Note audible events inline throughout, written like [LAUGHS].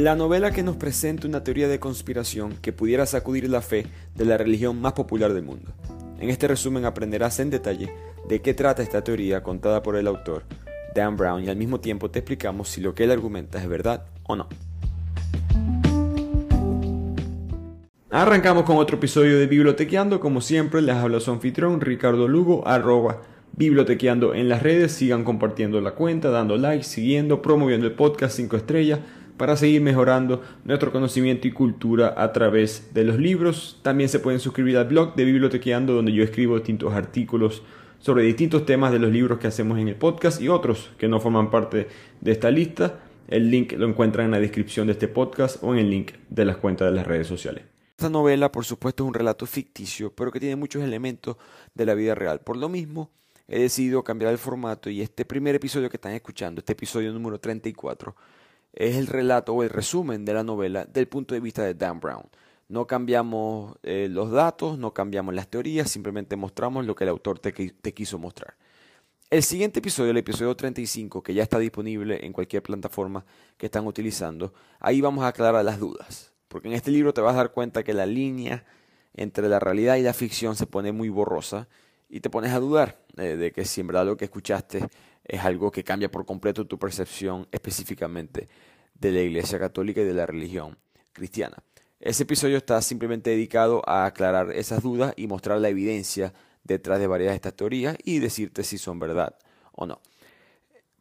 La novela que nos presenta una teoría de conspiración que pudiera sacudir la fe de la religión más popular del mundo. En este resumen aprenderás en detalle de qué trata esta teoría contada por el autor, Dan Brown, y al mismo tiempo te explicamos si lo que él argumenta es verdad o no. Arrancamos con otro episodio de Bibliotequeando, como siempre les habla su anfitrión Ricardo Lugo, arroba bibliotequeando en las redes, sigan compartiendo la cuenta, dando like, siguiendo, promoviendo el podcast 5 estrellas, para seguir mejorando nuestro conocimiento y cultura a través de los libros. También se pueden suscribir al blog de Bibliotequeando donde yo escribo distintos artículos sobre distintos temas de los libros que hacemos en el podcast y otros que no forman parte de esta lista. El link lo encuentran en la descripción de este podcast o en el link de las cuentas de las redes sociales. Esta novela, por supuesto, es un relato ficticio, pero que tiene muchos elementos de la vida real. Por lo mismo, he decidido cambiar el formato y este primer episodio que están escuchando, este episodio número 34, es el relato o el resumen de la novela del punto de vista de Dan Brown. No cambiamos eh, los datos, no cambiamos las teorías, simplemente mostramos lo que el autor te, quiso mostrar. El siguiente episodio, el episodio 35, que ya está disponible en cualquier plataforma que están utilizando, ahí vamos a aclarar las dudas. Porque en este libro te vas a dar cuenta que la línea entre la realidad y la ficción se pone muy borrosa y te pones a dudar eh, de que si en verdad lo que escuchaste es algo que cambia por completo tu percepción específicamente de la Iglesia Católica y de la religión cristiana. Ese episodio está simplemente dedicado a aclarar esas dudas y mostrar la evidencia detrás de varias de estas teorías y decirte si son verdad o no.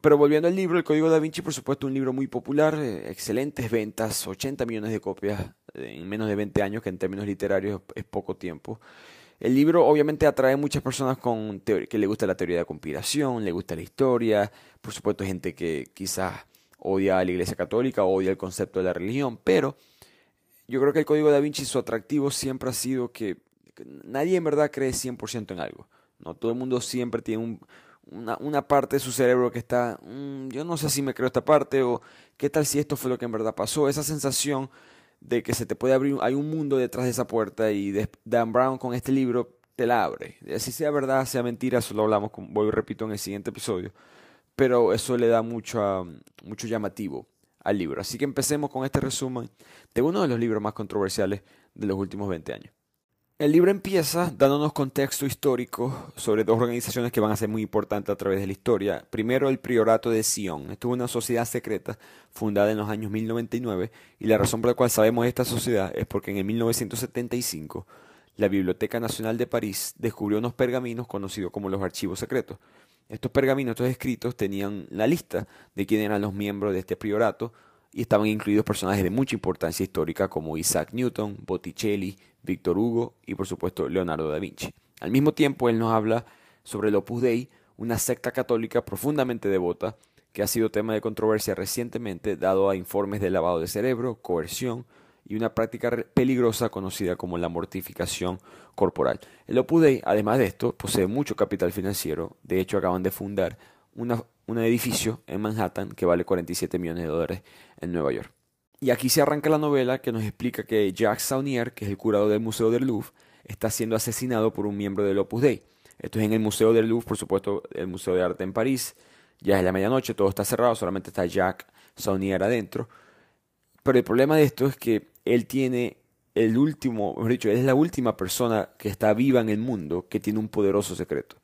Pero volviendo al libro, El Código da Vinci, por supuesto, un libro muy popular, eh, excelentes ventas, 80 millones de copias en menos de 20 años, que en términos literarios es poco tiempo. El libro obviamente atrae muchas personas con que le gusta la teoría de conspiración, le gusta la historia, por supuesto gente que quizás odia a la Iglesia Católica, odia el concepto de la religión, pero yo creo que el Código da Vinci su atractivo siempre ha sido que nadie en verdad cree 100% en algo. ¿no? Todo el mundo siempre tiene una, parte de su cerebro que está, mm, yo no sé si me creo esta parte o qué tal si esto fue lo que en verdad pasó. Esa sensación de que se te puede abrir, hay un mundo detrás de esa puerta y Dan Brown con este libro te la abre. Si sea verdad, sea mentira, eso lo hablamos, voy y repito en el siguiente episodio, pero eso le da mucho, mucho llamativo al libro. Así que empecemos con este resumen de uno de los libros más controversiales de los últimos 20 años. El libro empieza dándonos contexto histórico sobre dos organizaciones que van a ser muy importantes a través de la historia. Primero, el Priorato de Sion. Esto es una sociedad secreta fundada en los años 1099 y la razón por la cual sabemos esta sociedad es porque en el 1975 la Biblioteca Nacional de París descubrió unos pergaminos conocidos como los archivos secretos. Estos pergaminos, estos escritos, tenían la lista de quiénes eran los miembros de este priorato y estaban incluidos personajes de mucha importancia histórica como Isaac Newton, Botticelli, Víctor Hugo y por supuesto Leonardo da Vinci. Al mismo tiempo, él nos habla sobre el Opus Dei, una secta católica profundamente devota que ha sido tema de controversia recientemente dado a informes de lavado de cerebro, coerción y una práctica peligrosa conocida como la mortificación corporal. El Opus Dei, además de esto, posee mucho capital financiero, de hecho acaban de fundar un edificio en Manhattan que vale 47 millones de dólares en Nueva York. Y aquí se arranca la novela que nos explica que Jacques Saunier, que es el curador del Museo del Louvre, está siendo asesinado por un miembro del Opus Dei. Esto es en el Museo del Louvre, por supuesto, el Museo de Arte en París. Ya es la medianoche, todo está cerrado, solamente está Jacques Saunier adentro. Pero el problema de esto es que él tiene el último, mejor dicho, es la última persona que está viva en el mundo que tiene un poderoso secreto.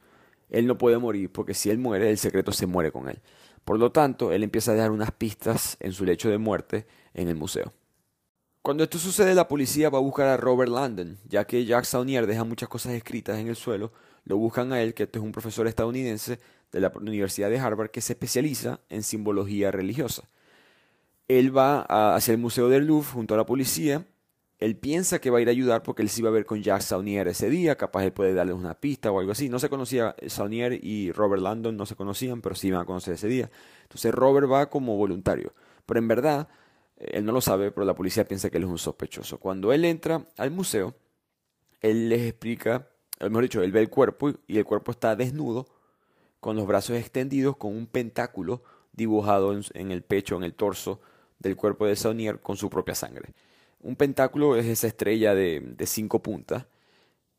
Él no puede morir porque si él muere, el secreto se muere con él. Por lo tanto, él empieza a dejar unas pistas en su lecho de muerte en el museo. Cuando esto sucede, la policía va a buscar a Robert Landon, ya que Jack Saunier deja muchas cosas escritas en el suelo, lo buscan a él, que este es un profesor estadounidense de la Universidad de Harvard que se especializa en simbología religiosa. Él va hacia el Museo del Louvre junto a la policía él piensa que va a ir a ayudar porque él se iba a ver con Jack Saunier ese día, capaz él puede darle una pista o algo así. No se conocía, Saunier y Robert Landon no se conocían, pero sí iban a conocer ese día. Entonces Robert va como voluntario, pero en verdad él no lo sabe, pero la policía piensa que él es un sospechoso. Cuando él entra al museo, él les explica, mejor dicho, él ve el cuerpo y el cuerpo está desnudo, con los brazos extendidos, con un pentáculo dibujado en, el pecho, en el torso del cuerpo de Saunier con su propia sangre. Un pentáculo es esa estrella de, cinco puntas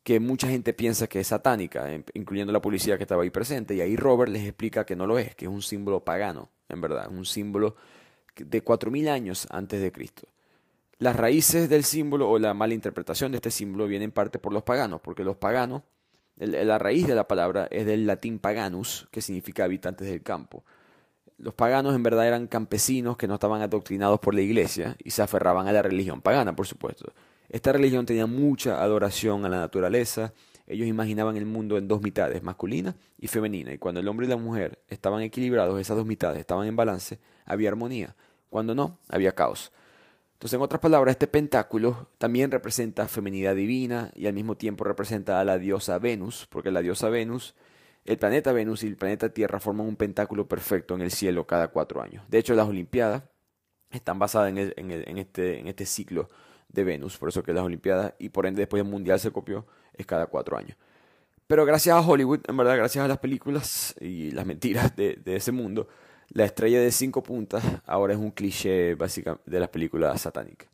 que mucha gente piensa que es satánica, incluyendo la policía que estaba ahí presente. Y ahí Robert les explica que no lo es, que es un símbolo pagano, en verdad, un símbolo de 4.000 años antes de Cristo. Las raíces del símbolo o la mala interpretación de este símbolo viene en parte por los paganos, porque los paganos, la raíz de la palabra es del latín paganus, que significa habitantes del campo. Los paganos en verdad eran campesinos que no estaban adoctrinados por la iglesia y se aferraban a la religión pagana, por supuesto. Esta religión tenía mucha adoración a la naturaleza, ellos imaginaban el mundo en dos mitades, masculina y femenina, y cuando el hombre y la mujer estaban equilibrados, esas dos mitades estaban en balance, había armonía, cuando no, había caos. Entonces, en otras palabras, este pentáculo también representa feminidad divina y al mismo tiempo representa a la diosa Venus, porque la diosa Venus, el planeta Venus y el planeta Tierra forman un pentáculo perfecto en el cielo cada cuatro años. De hecho, las Olimpiadas están basadas este, en este ciclo de Venus, por eso que las Olimpiadas y por ende después el Mundial se copió, es cada cuatro años. Pero gracias a Hollywood, en verdad, gracias a las películas y las mentiras de, ese mundo, la estrella de cinco puntas ahora es un cliché básico de las películas satánicas.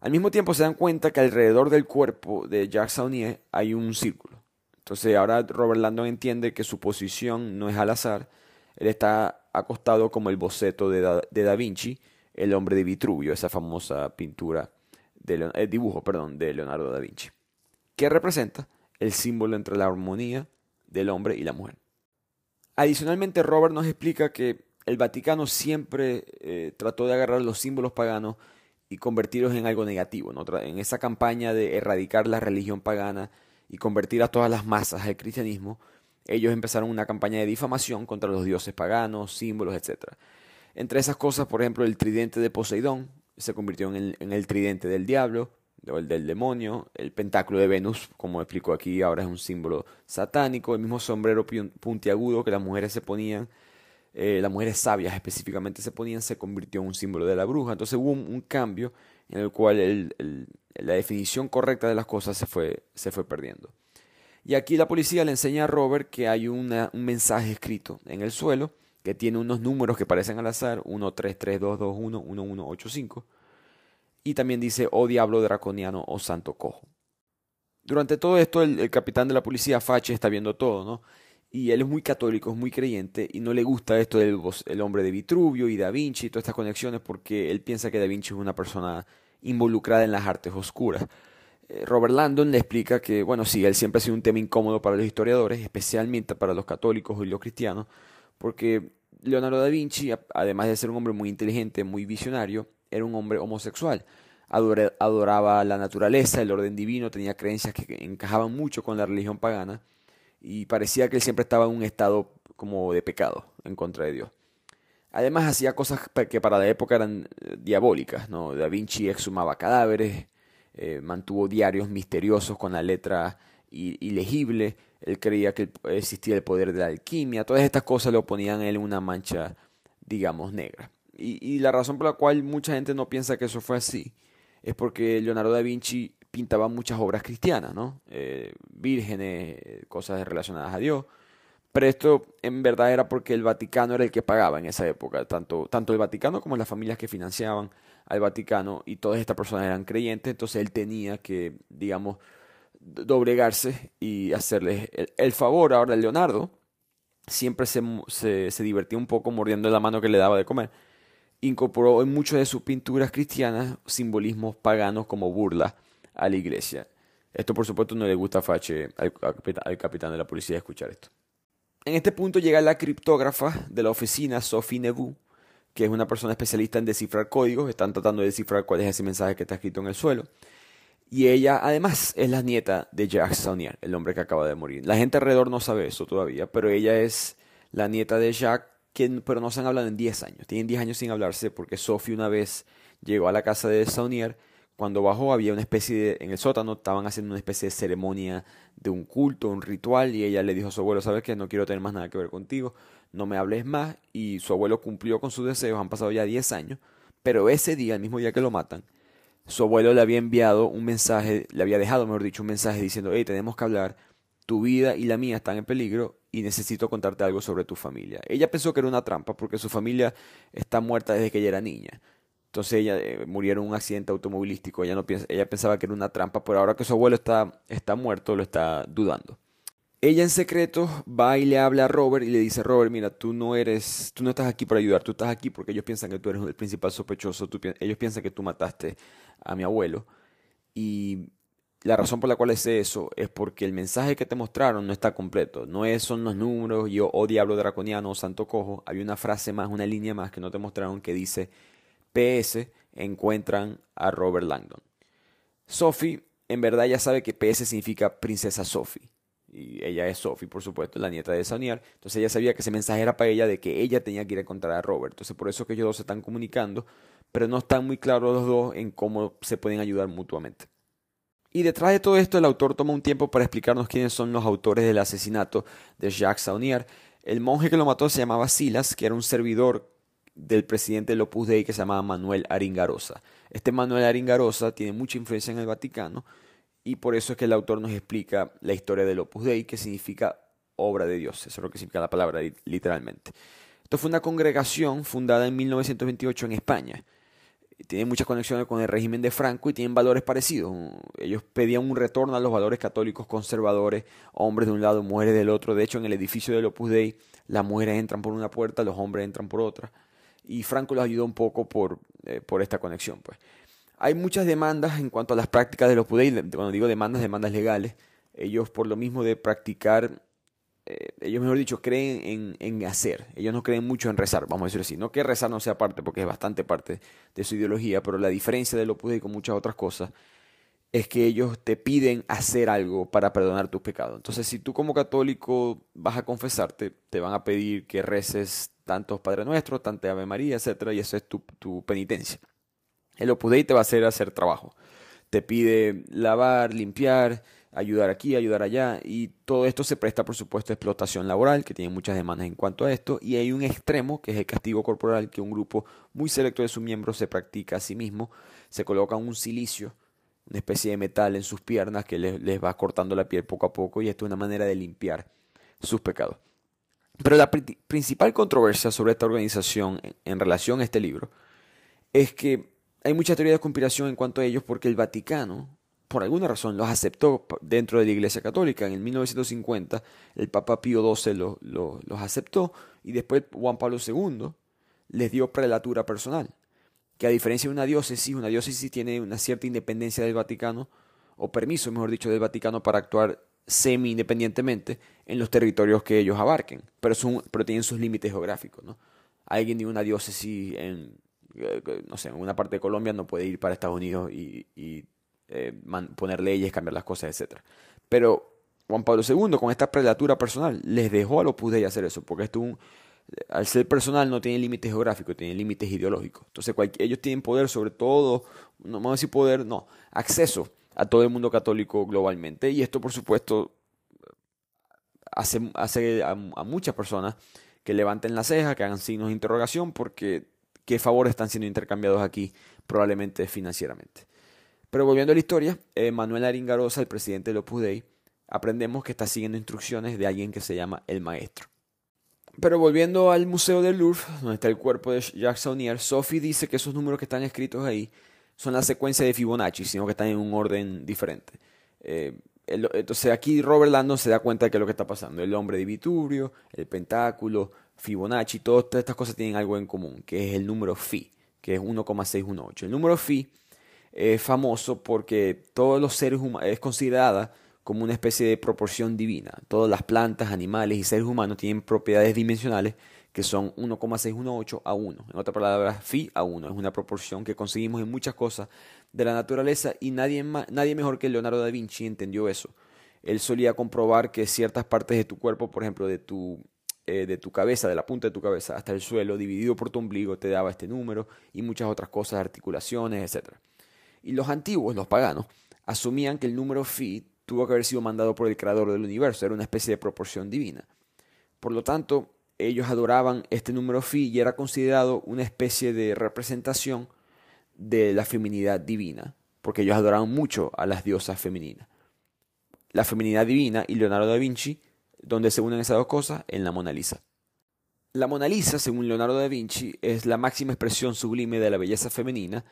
Al mismo tiempo se dan cuenta que alrededor del cuerpo de Jacques Saunier hay un círculo. Entonces ahora Robert Landon entiende que su posición no es al azar. Él está acostado como el boceto de Da, de da Vinci, el hombre de Vitruvio, esa famosa pintura el eh, dibujo perdón, de Leonardo da Vinci, que representa el símbolo entre la armonía del hombre y la mujer. Adicionalmente, Robert nos explica que el Vaticano siempre eh, trató de agarrar los símbolos paganos y convertirlos en algo negativo. En esa campaña de erradicar la religión pagana y convertir a todas las masas al cristianismo, ellos empezaron una campaña de difamación contra los dioses paganos, símbolos, etc. Entre esas cosas, por ejemplo, el tridente de Poseidón, se convirtió en el, tridente del diablo, o el del demonio, el pentáculo de Venus, como explico aquí, ahora es un símbolo satánico, el mismo sombrero puntiagudo que las mujeres se ponían, eh, las mujeres sabias específicamente se ponían, se convirtió en un símbolo de la bruja. Entonces hubo un, cambio en el cual la definición correcta de las cosas se fue, se fue perdiendo. Y aquí la policía le enseña a Robert que hay un mensaje escrito en el suelo que tiene unos números que parecen al azar, 1, 3, 3, 2, 2, 1, 1, 1, 8, 5. Y también dice, oh diablo draconiano o oh santo cojo. Durante todo esto, el, capitán de la policía, Fache, está viendo todo, ¿no? Y él es muy católico, es muy creyente, y no le gusta esto del el hombre de Vitruvio y Da Vinci y todas estas conexiones, porque él piensa que Da Vinci es una persona involucrada en las artes oscuras. Eh, Robert Landon le explica que, bueno, sí, él siempre ha sido un tema incómodo para los historiadores, especialmente para los católicos y los cristianos, porque Leonardo da Vinci, además de ser un hombre muy inteligente, muy visionario, era un hombre homosexual. Adoraba la naturaleza, el orden divino, tenía creencias que encajaban mucho con la religión pagana y parecía que él siempre estaba en un estado como de pecado en contra de Dios. Además hacía cosas que para la época eran eh, diabólicas, ¿no? Da Vinci exhumaba cadáveres, eh, mantuvo diarios misteriosos con la letra ilegible, él creía que existía el poder de la alquimia, todas estas cosas le oponían a él una mancha, digamos, negra. Y, la razón por la cual mucha gente no piensa que eso fue así es porque Leonardo da Vinci pintaba muchas obras cristianas, ¿no? Eh, vírgenes, cosas relacionadas a Dios. Pero esto en verdad era porque el Vaticano era el que pagaba en esa época, tanto, tanto el Vaticano como las familias que financiaban al Vaticano y todas estas personas eran creyentes, entonces él tenía que, digamos, doblegarse y hacerle el, favor. Ahora Leonardo siempre se, se, divertía un poco mordiendo la mano que le daba de comer. Incorporó en muchas de sus pinturas cristianas simbolismos paganos como burla a la iglesia. Esto por supuesto no le gusta Fache, al, capitán de la policía, escuchar esto. En este punto llega la criptógrafa de la oficina, Sophie Nebu, que es una persona especialista en descifrar códigos. Están tratando de descifrar cuál es ese mensaje que está escrito en el suelo. Y ella además es la nieta de Jacques Saunier, el hombre que acaba de morir. La gente alrededor no sabe eso todavía, pero ella es la nieta de Jacques, pero no se han hablado en 10 años. Tienen 10 años sin hablarse porque Sophie una vez llegó a la casa de Saunier. Cuando bajó había una especie de, en el sótano estaban haciendo una especie de ceremonia de un culto, un ritual, y ella le dijo a su abuelo, sabes que no quiero tener más nada que ver contigo, no me hables más, y su abuelo cumplió con sus deseos, han pasado ya 10 años, pero ese día, el mismo día que lo matan, su abuelo le había enviado un mensaje, le había dejado, mejor dicho, un mensaje diciendo, hey, tenemos que hablar, tu vida y la mía están en peligro y necesito contarte algo sobre tu familia. Ella pensó que era una trampa porque su familia está muerta desde que ella era niña. Entonces ella eh, murió en un accidente automovilístico. Ella, no piensa, ella pensaba que era una trampa, pero ahora que su abuelo está, está muerto, lo está dudando. ella en secreto va y le habla a Robert y le dice, Robert, mira, tú no eres, tú no estás aquí para ayudar, tú estás aquí porque ellos piensan que tú eres el principal sospechoso, ellos piensan que tú mataste a mi abuelo. Y la razón por la cual es eso es porque el mensaje que te mostraron no está completo. No es, son los números, yo, o diablo draconiano, o santo cojo. Hay una frase más, una línea más que no te mostraron que dice, PS encuentran a Robert Langdon. Sophie, en verdad ya sabe que PS significa princesa Sophie y ella es Sophie, por supuesto, la nieta de Saunier. Entonces ella sabía que ese mensaje era para ella de que ella tenía que ir a encontrar a Robert. Entonces por eso que ellos dos se están comunicando, pero no están muy claros los dos en cómo se pueden ayudar mutuamente. Y detrás de todo esto, el autor toma un tiempo para explicarnos quiénes son los autores del asesinato de Jacques Saunier. El monje que lo mató se llamaba Silas, que era un servidor del presidente del Opus Dei que se llamaba Manuel Aringarosa. Este Manuel Aringarosa tiene mucha influencia en el Vaticano y por eso es que el autor nos explica la historia del Opus Dei, que significa obra de Dios. Eso es lo que significa la palabra literalmente. Esto fue una congregación fundada en 1928 en España. Tiene muchas conexiones con el régimen de Franco y tienen valores parecidos. Ellos pedían un retorno a los valores católicos conservadores, hombres de un lado, mujeres del otro. De hecho, en el edificio del Opus Dei, las mujeres entran por una puerta, los hombres entran por otra. Y Franco los ayudó un poco por, eh, por esta conexión. Pues. Hay muchas demandas en cuanto a las prácticas de los PUDEI, cuando digo demandas, demandas legales. Ellos por lo mismo de practicar, eh, ellos mejor dicho, creen en, hacer. Ellos no creen mucho en rezar, vamos a decir así. No que rezar no sea parte, porque es bastante parte de su ideología, pero la diferencia de los PUDEI con muchas otras cosas es que ellos te piden hacer algo para perdonar tus pecados. Entonces, si tú como católico vas a confesarte, te van a pedir que reces tantos Padre Nuestro, tanto Ave María, etcétera, y eso es tu, tu penitencia. El Opus Dei te va a hacer hacer trabajo. Te pide lavar, limpiar, ayudar aquí, ayudar allá. Y todo esto se presta, por supuesto, a explotación laboral, que tiene muchas demandas en cuanto a esto. Y hay un extremo, que es el castigo corporal, que un grupo muy selecto de sus miembros se practica a sí mismo. Se coloca un silicio, una especie de metal en sus piernas que les, va cortando la piel poco a poco. Y esto es una manera de limpiar sus pecados. Pero la principal controversia sobre esta organización en relación a este libro es que hay mucha teoría de conspiración en cuanto a ellos porque el Vaticano, por alguna razón, los aceptó dentro de la Iglesia Católica. En el 1950 el Papa Pío XII los aceptó y después Juan Pablo II les dio prelatura personal. Que a diferencia de una diócesis, una diócesis tiene una cierta independencia del Vaticano, o permiso, mejor dicho, del Vaticano para actuar semi-independientemente en los territorios que ellos abarquen, pero, son, pero tienen sus límites geográficos. ¿no? Alguien de una diócesis en eh, no sé, en una parte de Colombia no puede ir para Estados Unidos y, eh, poner leyes, cambiar las cosas, etc. Pero Juan Pablo II, con esta prelatura personal, les dejó a los Dei hacer eso, porque esto un, al ser personal no tiene límites geográficos, tiene límites ideológicos. Entonces ellos tienen poder sobre todo, no vamos a decir poder, no, acceso a todo el mundo católico globalmente. Y esto, por supuesto, hace, hace a, muchas personas que levanten la ceja, que hagan signos de interrogación, porque qué favores están siendo intercambiados aquí, probablemente financieramente. Pero volviendo a la historia, Manuel Aringarosa, el presidente de Opus Dei, aprendemos que está siguiendo instrucciones de alguien que se llama el maestro. Pero volviendo al Museo del Louvre, donde está el cuerpo de Jacques Saunier, Sophie dice que esos números que están escritos ahí son la secuencia de Fibonacci, sino que están en un orden diferente. Eh, entonces aquí Robert Landon se da cuenta de que es lo que está pasando. El hombre de Vitubrio, el pentáculo, Fibonacci, todas estas cosas tienen algo en común, que es el número phi, que es 1,618. El número phi es famoso porque todos los seres humanos es considerada como una especie de proporción divina. Todas las plantas, animales y seres humanos tienen propiedades dimensionales que son 1,618 a 1. En otras palabras, phi a 1. Es una proporción que conseguimos en muchas cosas de la naturaleza y nadie, nadie mejor que Leonardo da Vinci entendió eso. Él solía comprobar que ciertas partes de tu cuerpo, por ejemplo, de tu eh, de tu cabeza, de la punta de tu cabeza hasta el suelo, dividido por tu ombligo, te daba este número y muchas otras cosas, articulaciones, etc. Y los antiguos, los paganos, asumían que el número phi tuvo que haber sido mandado por el creador del universo, era una especie de proporción divina. Por lo tanto, ellos adoraban este número phi y era considerado una especie de representación de la feminidad divina, porque ellos adoraban mucho a las diosas femeninas. La feminidad divina y Leonardo da Vinci donde se unen esas dos cosas en la Mona Lisa. La Mona Lisa, según Leonardo da Vinci, es la máxima expresión sublime de la belleza femenina,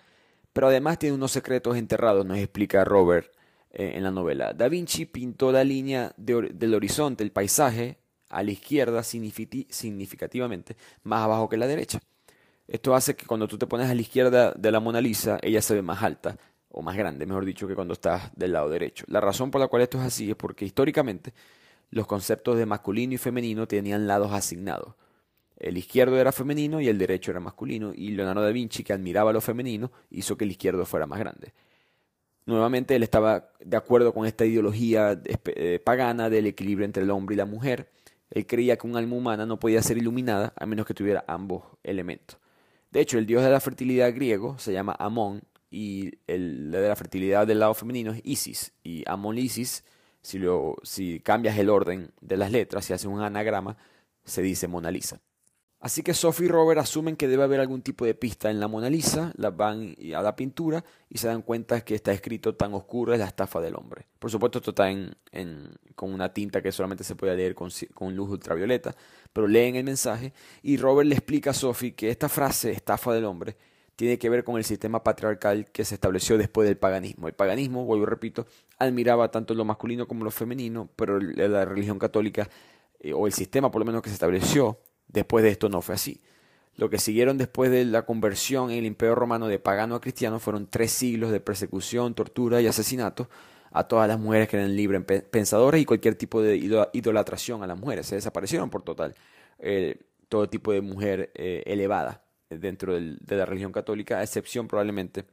pero además tiene unos secretos enterrados, nos explica Robert eh, en la novela. Da Vinci pintó la línea del horizonte, el paisaje, a la izquierda significativamente más abajo que la derecha. Esto hace que cuando tú te pones a la izquierda de la Mona Lisa, ella se ve más alta, o más grande, mejor dicho, que cuando estás del lado derecho. La razón por la cual esto es así es porque históricamente los conceptos de masculino y femenino tenían lados asignados. El izquierdo era femenino y el derecho era masculino, y Leonardo da Vinci, que admiraba lo femenino, hizo que el izquierdo fuera más grande. Nuevamente él estaba de acuerdo con esta ideología eh, pagana del equilibrio entre el hombre y la mujer. Él creía que un alma humana no podía ser iluminada a menos que tuviera ambos elementos. De hecho, el dios de la fertilidad griego se llama Amón y el de la fertilidad del lado femenino es Isis. Y Amón Isis, si, cambias el orden de las letras, si haces un anagrama, se dice Mona Lisa. Así que Sophie y Robert asumen que debe haber algún tipo de pista en la Mona Lisa, la van a la pintura y se dan cuenta que está escrito tan oscuro es la estafa del hombre. Por supuesto esto está en, con una tinta que solamente se puede leer con, luz ultravioleta, pero leen el mensaje y Robert le explica a Sophie que esta frase, estafa del hombre, tiene que ver con el sistema patriarcal que se estableció después del paganismo. El paganismo, vuelvo y repito, admiraba tanto lo masculino como lo femenino, pero la religión católica, eh, o el sistema por lo menos que se estableció, Después de esto no fue así. Lo que siguieron después de la conversión en el Imperio Romano de pagano a cristiano fueron tres siglos de persecución, tortura y asesinato a todas las mujeres que eran libres pensadoras y cualquier tipo de idolatración a las mujeres. Se desaparecieron por total eh, todo tipo de mujer eh, elevada dentro de la religión católica, a excepción probablemente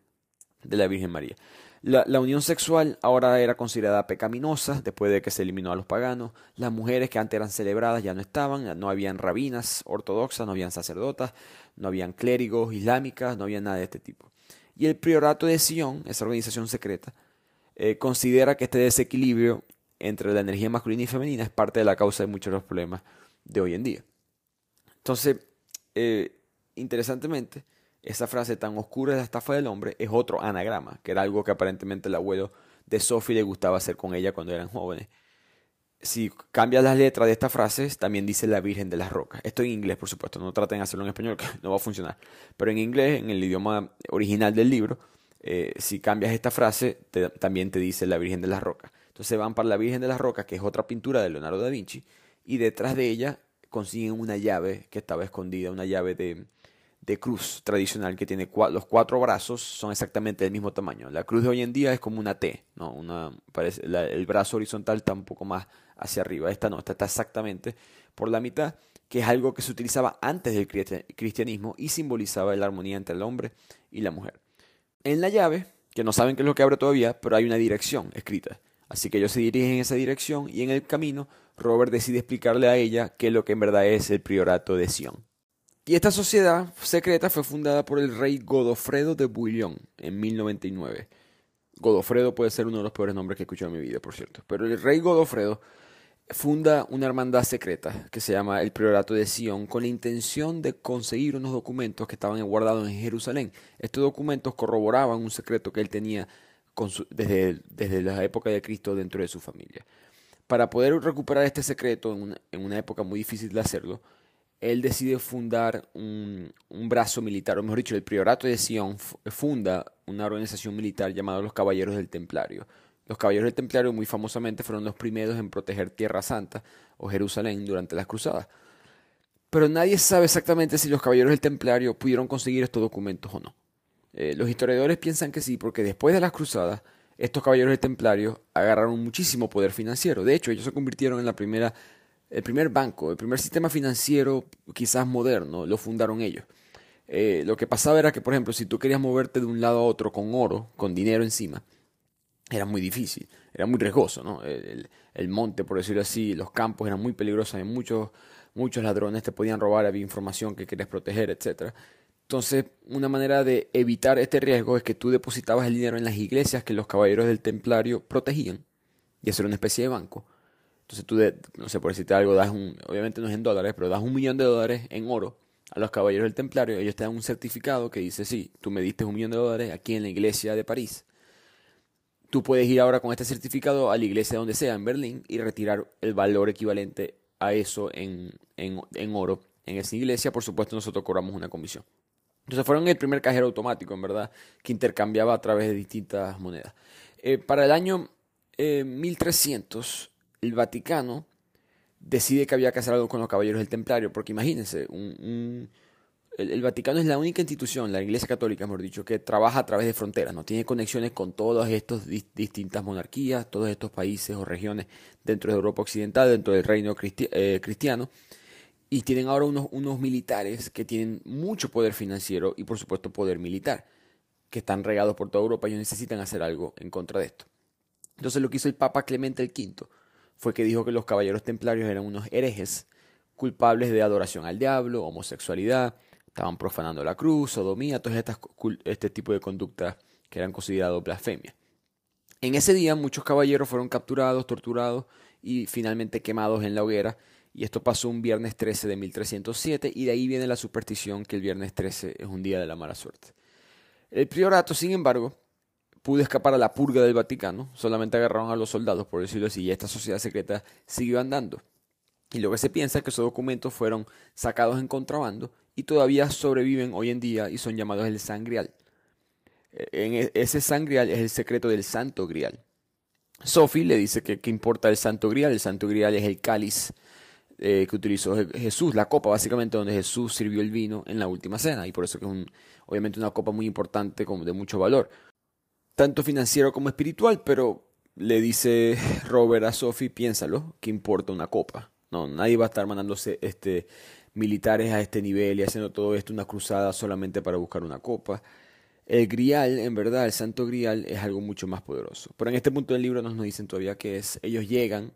de la Virgen María. La, unión sexual ahora era considerada pecaminosa después de que se eliminó a los paganos. Las mujeres que antes eran celebradas ya no estaban, no habían rabinas ortodoxas, no habían sacerdotas, no habían clérigos islámicas, no había nada de este tipo. Y el priorato de Sion, esa organización secreta, eh, considera que este desequilibrio entre la energía masculina y femenina es parte de la causa de muchos de los problemas de hoy en día. Entonces, eh, interesantemente, esa frase tan oscura de la estafa del hombre es otro anagrama, que era algo que aparentemente el abuelo de Sophie le gustaba hacer con ella cuando eran jóvenes. Si cambias las letras de esta frase, también dice la Virgen de las Rocas. Esto en inglés, por supuesto, no traten de hacerlo en español, [LAUGHS] que no va a funcionar. Pero en inglés, en el idioma original del libro, eh, si cambias esta frase, también te dice la Virgen de las Rocas. Entonces van para la Virgen de las Rocas, que es otra pintura de Leonardo da Vinci, y detrás de ella consiguen una llave que estaba escondida, una llave de, de cruz tradicional que tiene los cuatro brazos son exactamente del mismo tamaño. La cruz de hoy en día es como una T, ¿no? Una, parece, el brazo horizontal está un poco más hacia arriba. Esta no, esta está exactamente por la mitad, que es algo que se utilizaba antes del cristianismo y simbolizaba la armonía entre el hombre y la mujer. En la llave, que no saben qué es lo que abre todavía, pero hay una dirección escrita. Así que ellos se dirigen en esa dirección y en el camino Robert decide explicarle a ella qué es lo que en verdad es el priorato de Sion. Y esta sociedad secreta fue fundada por el rey Godofredo de Bouillon en 1099. Godofredo puede ser uno de los peores nombres que he escuchado en mi vida, por cierto. Pero el rey Godofredo funda una hermandad secreta que se llama el Priorato de Sion con la intención de conseguir unos documentos que estaban guardados en Jerusalén. Estos documentos corroboraban un secreto que él tenía desde, desde, la época de Cristo dentro de su familia. Para poder recuperar este secreto en una época muy difícil de hacerlo, él decide fundar un, brazo militar, o mejor dicho, el priorato de Sion funda una organización militar llamada los Caballeros del Templario. Los Caballeros del Templario muy famosamente fueron los primeros en proteger Tierra Santa o Jerusalén durante las cruzadas. Pero nadie sabe exactamente si los Caballeros del Templario pudieron conseguir estos documentos o no. Eh, los historiadores piensan que sí, porque después de las cruzadas, estos Caballeros del Templario agarraron muchísimo poder financiero. De hecho, ellos se convirtieron en la primera el primer banco, el primer sistema financiero quizás moderno, lo fundaron ellos. Eh, lo que pasaba era que, por ejemplo, si tú querías moverte de un lado a otro con oro, con dinero encima, era muy difícil, era muy riesgoso, ¿no? El, monte, por decirlo así, los campos eran muy peligrosos, hay muchos, muchos ladrones te podían robar, había información que querías proteger, etc. Entonces, una manera de evitar este riesgo es que tú depositabas el dinero en las iglesias que los caballeros del templario protegían, y eso era una especie de banco entonces tú, no sé, por decirte algo, das un, obviamente no es en dólares, pero das un millón de dólares en oro a los caballeros del templario, ellos te dan un certificado que dice, sí, tú me diste un millón de dólares aquí en la iglesia de París. Tú puedes ir ahora con este certificado a la iglesia donde sea, en Berlín, y retirar el valor equivalente a eso en, en, en oro en esa iglesia. Por supuesto, nosotros cobramos una comisión. Entonces fueron el primer cajero automático, en verdad, que intercambiaba a través de distintas monedas. Eh, para el año en 1300 el Vaticano decide que había que hacer algo con los caballeros del Templario, porque imagínense, un, el, Vaticano es la única institución, la Iglesia Católica, hemos dicho, que trabaja a través de fronteras, no tiene conexiones con todas estas distintas monarquías, todos estos países o regiones dentro de Europa Occidental, dentro del reino eh, cristiano, y tienen ahora unos, militares que tienen mucho poder financiero y por supuesto poder militar, que están regados por toda Europa y necesitan hacer algo en contra de esto. Entonces lo que hizo el Papa Clemente V fue que dijo que los caballeros templarios eran unos herejes culpables de adoración al diablo, homosexualidad, estaban profanando la cruz, sodomía, todo este tipo de conductas que eran considerados blasfemia. En ese día muchos caballeros fueron capturados, torturados y finalmente quemados en la hoguera. Y esto pasó un viernes 13 de 1307 y de ahí viene la superstición que el viernes 13 es un día de la mala suerte. El priorato, sin embargo, pudo escapar a la purga del Vaticano, solamente agarraron a los soldados, por decirlo así, y esta sociedad secreta siguió andando. Y lo que se piensa es que esos documentos fueron sacados en contrabando y todavía sobreviven hoy en día y son llamados el sangrial. E, en e, ese sangrial es el secreto del santo grial. Sophie le dice que, qué importa el santo grial. El santo grial es el cáliz eh, que utilizó Jesús, la copa básicamente donde Jesús sirvió el vino en la última cena. Y por eso que es un, obviamente una copa muy importante, como de mucho valor. Tanto financiero como espiritual, pero le dice [LAUGHS] Robert a Sophie, piénsalo, ¿qué importa una copa? No, nadie va a estar mandándose este, militares a este nivel y haciendo todo esto una cruzada solamente para buscar una copa. El grial, en verdad, el santo grial es algo mucho más poderoso. Pero en este punto del libro no nos dicen todavía qué es. Ellos llegan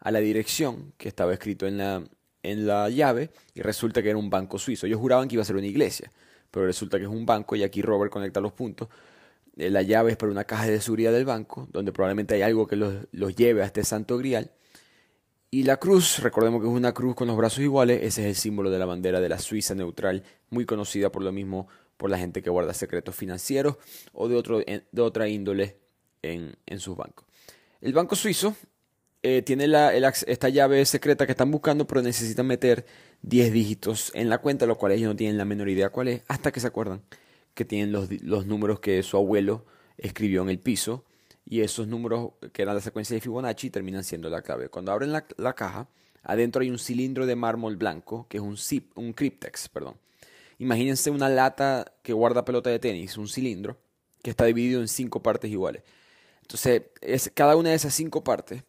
a la dirección que estaba escrito en la, en la llave y resulta que era un banco suizo. Ellos juraban que iba a ser una iglesia, pero resulta que es un banco y aquí Robert conecta los puntos. Eh, la llave es para una caja de seguridad del banco, donde probablemente hay algo que los, los lleve a este santo grial. Y la cruz, recordemos que es una cruz con los brazos iguales, ese es el símbolo de la bandera de la Suiza neutral, muy conocida por lo mismo por la gente que guarda secretos financieros o de, otro, de otra índole en, en sus bancos. El banco suizo eh, tiene la, esta llave secreta que están buscando, pero necesitan meter 10 dígitos en la cuenta, lo cual ellos no tienen la menor idea cuál es, hasta que se acuerdan que tienen los, los números que su abuelo escribió en el piso y esos números que eran la secuencia de Fibonacci terminan siendo la clave. Cuando abren la, caja, adentro hay un cilindro de mármol blanco, que es un, zip, un cryptex, perdón. Imagínense una lata que guarda pelota de tenis, un cilindro, que está dividido en cinco partes iguales. Entonces, es, cada una de esas cinco partes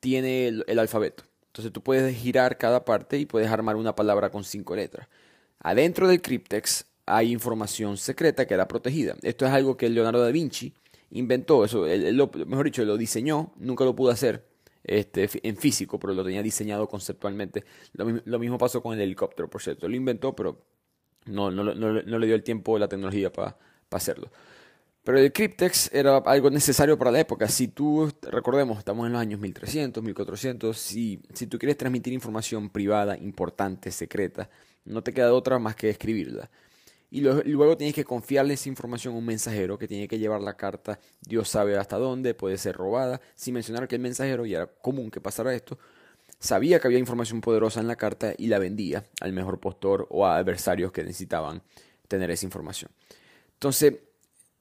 tiene el, el alfabeto. Entonces tú puedes girar cada parte y puedes armar una palabra con cinco letras. Adentro del cryptex hay información secreta que era protegida. Esto es algo que Leonardo da Vinci inventó eso, mejor dicho, lo diseñó, nunca lo pudo hacer este, en físico, pero lo tenía diseñado conceptualmente. Lo, mismo pasó con el helicóptero, por cierto, lo inventó, pero no, no, le dio el tiempo o la tecnología para hacerlo. Pero el cryptex era algo necesario para la época. Si tú, recordemos, estamos en los años 1300, 1400, si, si tú quieres transmitir información privada, importante, secreta, no te queda otra más que escribirla y luego tienes que confiarle esa información a un mensajero que tiene que llevar la carta, Dios sabe hasta dónde, puede ser robada, sin mencionar que el mensajero, y era común que pasara esto, sabía que había información poderosa en la carta y la vendía al mejor postor o a adversarios que necesitaban tener esa información. Entonces,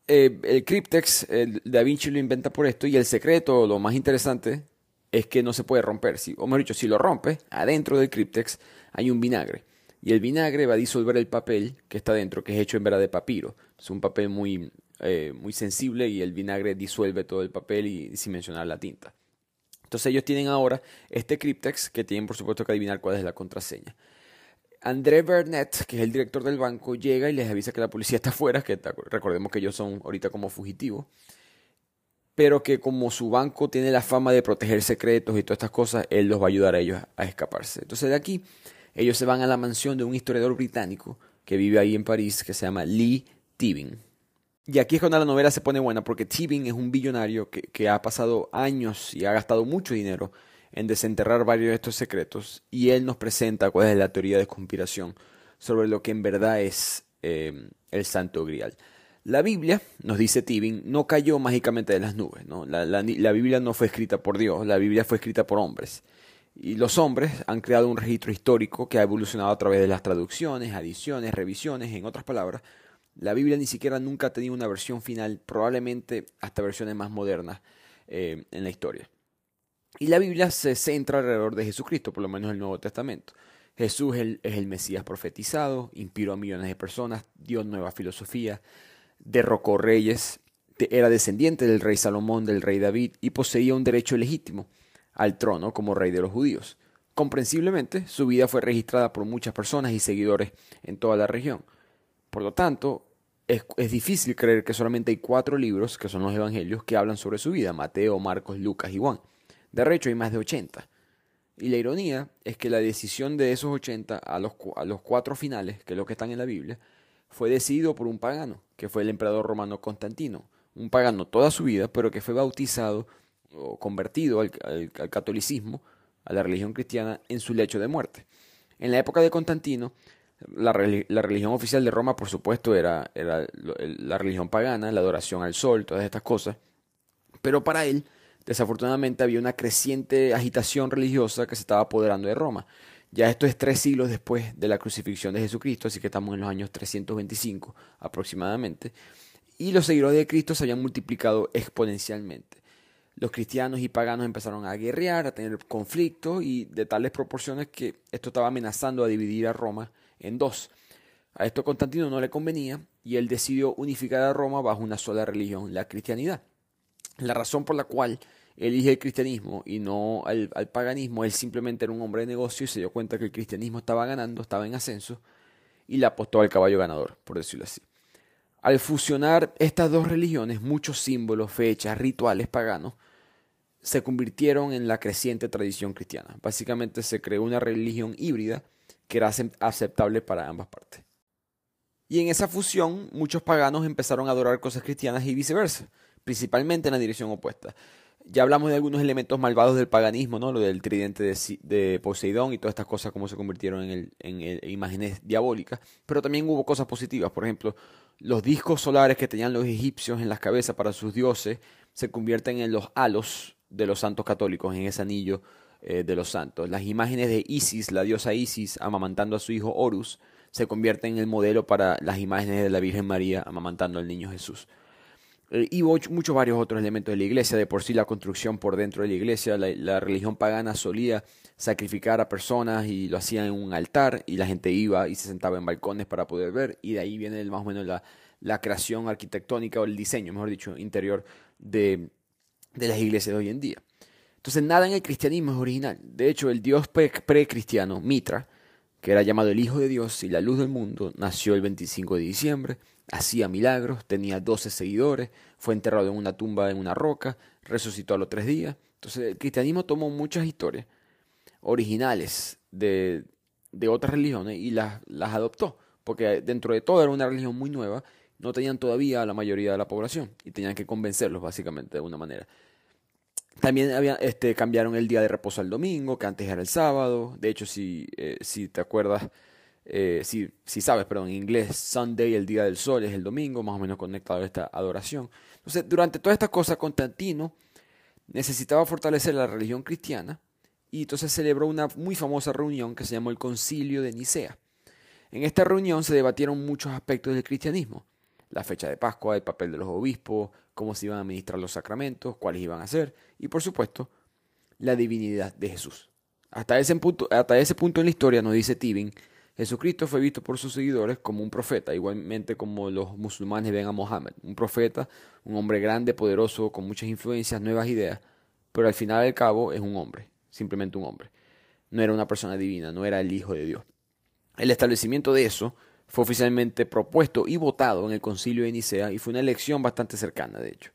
eh, el cryptex, Da Vinci lo inventa por esto y el secreto, lo más interesante, es que no se puede romper. Si, o mejor dicho, si lo rompe, adentro del cryptex hay un vinagre y el vinagre va a disolver el papel que está dentro, que es hecho en verdad de papiro. Es un papel muy, eh, muy sensible y el vinagre disuelve todo el papel y sin mencionar la tinta. Entonces ellos tienen ahora este cryptex que tienen por supuesto que adivinar cuál es la contraseña. André Bernet, que es el director del banco, llega y les avisa que la policía [LAUGHS] está afuera, que recordemos que ellos son ahorita como fugitivos, pero que como su banco tiene la fama de proteger secretos y todas estas cosas, él los va a ayudar a ellos a escaparse. Entonces de aquí ellos se van a la mansión de un historiador británico que vive ahí en París, que se llama Lee Tibing. Y aquí es cuando la novela se pone buena, porque Tibing es un billonario que, que, ha pasado años y ha gastado mucho dinero en desenterrar varios de estos secretos, y él nos presenta cuál es la teoría de conspiración sobre lo que en verdad es eh, el Santo Grial. La Biblia, nos dice Tibing, no cayó mágicamente de las nubes. La, la, la Biblia no fue escrita por Dios, la Biblia fue escrita por hombres. Y los hombres han creado un registro histórico que ha evolucionado a través de las traducciones, adiciones, revisiones, en otras palabras. La Biblia ni siquiera nunca ha tenido una versión final, probablemente hasta versiones más modernas. eh, en la historia. Y la Biblia se centra alrededor de Jesucristo, por lo menos en el Nuevo Testamento. Jesús es el, Mesías profetizado, inspiró a millones de personas, dio nueva filosofía, derrocó reyes, era descendiente del rey Salomón, del rey David y poseía un derecho legítimo al trono como rey de los judíos. Comprensiblemente, su vida fue registrada por muchas personas y seguidores en toda la región. Por lo tanto, es, difícil creer que solamente hay cuatro libros, que son los evangelios, que hablan sobre su vida, Mateo, Marcos, Lucas y Juan. De hecho, hay más de 80. Y la ironía es que la decisión de esos 80 a los, a los cuatro finales, que es lo que están en la Biblia, fue decidido por un pagano, que fue el emperador romano Constantino. Un pagano toda su vida, pero que fue bautizado o convertido al, catolicismo, a la religión cristiana, en su lecho de muerte. En la época de Constantino, la, religión oficial de Roma, por supuesto, era, era la religión pagana, la adoración al sol, todas estas cosas. Pero para él, desafortunadamente había una creciente agitación religiosa que se estaba apoderando de Roma. Ya esto es tres siglos después de la crucifixión de Jesucristo, así que estamos en los años 325 aproximadamente, y los seguidores de Cristo se habían multiplicado exponencialmente. Los cristianos y paganos empezaron a guerrear, a tener conflictos y de tales proporciones que esto estaba amenazando a dividir a Roma en dos. A esto Constantino no le convenía y él decidió unificar a Roma bajo una sola religión, la cristianidad. La razón por la cual elige el cristianismo y no al, paganismo, él simplemente era un hombre de negocio y se dio cuenta que el cristianismo estaba ganando, estaba en ascenso y le apostó al caballo ganador, por decirlo así. Al fusionar estas dos religiones, muchos símbolos, fechas, rituales paganos se convirtieron en la creciente tradición cristiana. Básicamente se creó una religión híbrida que era aceptable para ambas partes. Y en esa fusión, muchos paganos empezaron a adorar cosas cristianas y viceversa principalmente en la dirección opuesta. Ya hablamos de algunos elementos malvados del paganismo, ¿no? Lo del tridente de, Poseidón y todas estas cosas como se convirtieron en, en imágenes diabólicas, pero también hubo cosas positivas. Por ejemplo, los discos solares que tenían los egipcios en las cabezas para sus dioses se convierten en los halos de los santos católicos, en ese anillo eh, de los santos. Las imágenes de Isis, la diosa Isis, amamantando a su hijo Horus, se convierten en el modelo para las imágenes de la Virgen María amamantando al niño Jesús. Eh, y muchos varios otros elementos de la iglesia, de por sí la construcción por dentro de la iglesia, la, religión pagana solía sacrificar a personas y lo hacían en un altar y la gente iba y se sentaba en balcones para poder ver y de ahí viene más o menos la, la creación arquitectónica o el diseño, mejor dicho, interior de, de las iglesias de hoy en día. Entonces nada en el cristianismo es original. De hecho, el dios pre-cristiano, Mitra, que era llamado el Hijo de Dios y la luz del mundo, nació el 25 de diciembre hacía milagros, tenía 12 seguidores, fue enterrado en una tumba en una roca, resucitó a los tres días. Entonces el cristianismo tomó muchas historias originales de, de otras religiones y las, las adoptó, porque dentro de todo era una religión muy nueva, no tenían todavía la mayoría de la población y tenían que convencerlos básicamente de alguna manera. También había, este, cambiaron el día de reposo al domingo, que antes era el sábado. De hecho, si, eh, si te acuerdas, eh, si, sabes, perdón, en inglés, Sunday, el día del sol, es el domingo, más o menos conectado a esta adoración. Entonces, durante todas estas cosas, Constantino necesitaba fortalecer la religión cristiana y entonces celebró una muy famosa reunión que se llamó el Concilio de Nicea. En esta reunión se debatieron muchos aspectos del cristianismo, la fecha de Pascua, el papel de los obispos, cómo se iban a administrar los sacramentos, cuáles iban a ser y, por supuesto, la divinidad de Jesús. Hasta ese punto, hasta ese punto en la historia, nos dice Tibin, Jesucristo fue visto por sus seguidores como un profeta, igualmente como los musulmanes ven a Mohammed, un profeta, un hombre grande, poderoso, con muchas influencias, nuevas ideas, pero al final del cabo es un hombre, simplemente un hombre. No era una persona divina, no era el Hijo de Dios. El establecimiento de eso fue oficialmente propuesto y votado en el concilio de Nicea y fue una elección bastante cercana, de hecho.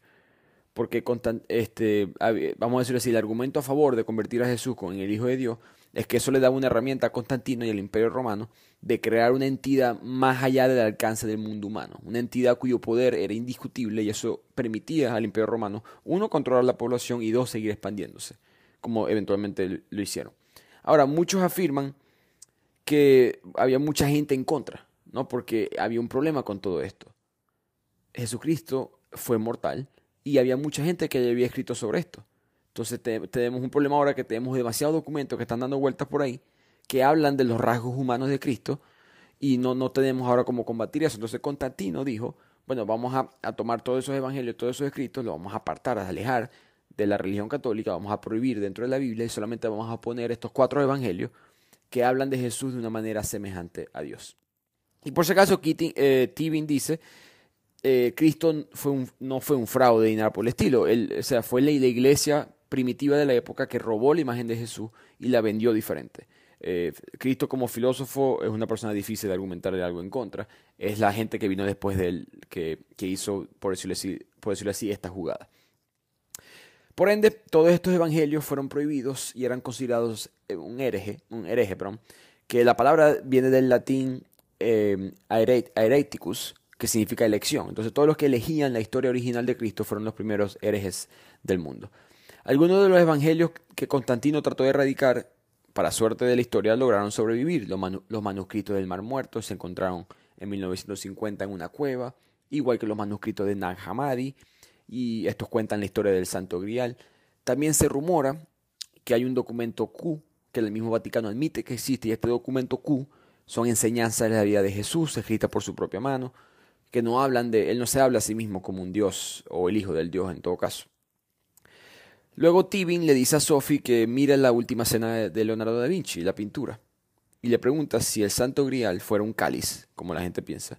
Porque este, vamos a decir así, el argumento a favor de convertir a Jesús en el Hijo de Dios es que eso le daba una herramienta a Constantino y al Imperio Romano de crear una entidad más allá del alcance del mundo humano, una entidad cuyo poder era indiscutible y eso permitía al Imperio Romano, uno, controlar la población y dos, seguir expandiéndose, como eventualmente lo hicieron. Ahora, muchos afirman que había mucha gente en contra, ¿no? Porque había un problema con todo esto. Jesucristo fue mortal y había mucha gente que había escrito sobre esto. Entonces tenemos un problema ahora que tenemos demasiados documentos que están dando vueltas por ahí que hablan de los rasgos humanos de Cristo y no, no tenemos ahora cómo combatir eso. Entonces Constantino dijo, bueno, vamos a, tomar todos esos evangelios, todos esos escritos, los vamos a apartar, a alejar de la religión católica, vamos a prohibir dentro de la Biblia y solamente vamos a poner estos cuatro evangelios que hablan de Jesús de una manera semejante a Dios. Y por si acaso, eh, Tibin dice, eh, Cristo no fue un fraude ni nada por el estilo. Él, o sea, fue la, iglesia primitiva de la época que robó la imagen de Jesús y la vendió diferente. Eh, Cristo como filósofo es una persona difícil de argumentar de algo en contra. Es la gente que vino después de él que, que hizo, por decirlo, así, por decirlo así, esta jugada. Por ende, todos estos evangelios fueron prohibidos y eran considerados eh, un hereje, un hereje, perdón, que la palabra viene del latín eh, que significa elección. Entonces, todos los que elegían la historia original de Cristo fueron los primeros herejes del mundo. Algunos de los evangelios que Constantino trató de erradicar, para suerte de la historia, lograron sobrevivir. Los, manuscritos del Mar Muerto se encontraron en 1950 en una cueva, igual que los manuscritos de Nag Hammadi y estos cuentan la historia del Santo Grial. También se rumora que hay un documento Q, que el mismo Vaticano admite que existe, y este documento Q son enseñanzas de la vida de Jesús, escritas por su propia mano, que no hablan de, él no se habla a sí mismo como un Dios o el Hijo del Dios en todo caso. Luego Tibin le dice a Sophie que mira la última cena de Leonardo da Vinci, la pintura, y le pregunta si el Santo Grial fuera un cáliz, como la gente piensa,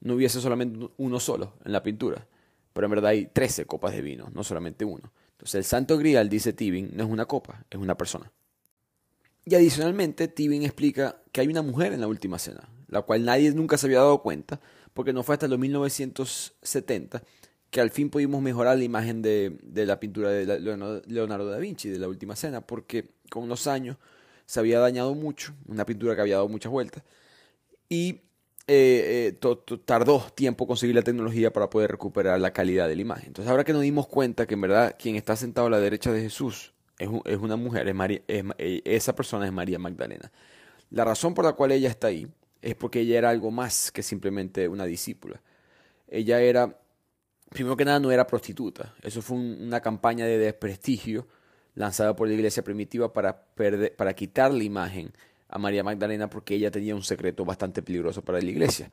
no hubiese solamente uno solo en la pintura, pero en verdad hay 13 copas de vino, no solamente uno. Entonces el Santo Grial, dice Tibin, no es una copa, es una persona. Y adicionalmente, Tibin explica que hay una mujer en la última cena, la cual nadie nunca se había dado cuenta, porque no fue hasta los 1970 que al fin pudimos mejorar la imagen de, la pintura de Leonardo da Vinci, de la última cena, porque con los años se había dañado mucho, una pintura que había dado muchas vueltas, y eh, eh, tardó tiempo conseguir la tecnología para poder recuperar la calidad de la imagen. Entonces, ahora que nos dimos cuenta que en verdad quien está sentado a la derecha de Jesús es, una mujer, es María, eh, esa persona es María Magdalena. La razón por la cual ella está ahí es porque ella era algo más que simplemente una discípula. Ella era, primero que nada, no era prostituta. Eso fue una campaña de desprestigio lanzada por la iglesia primitiva para, para quitar la imagen a María Magdalena porque ella tenía un secreto bastante peligroso para la iglesia.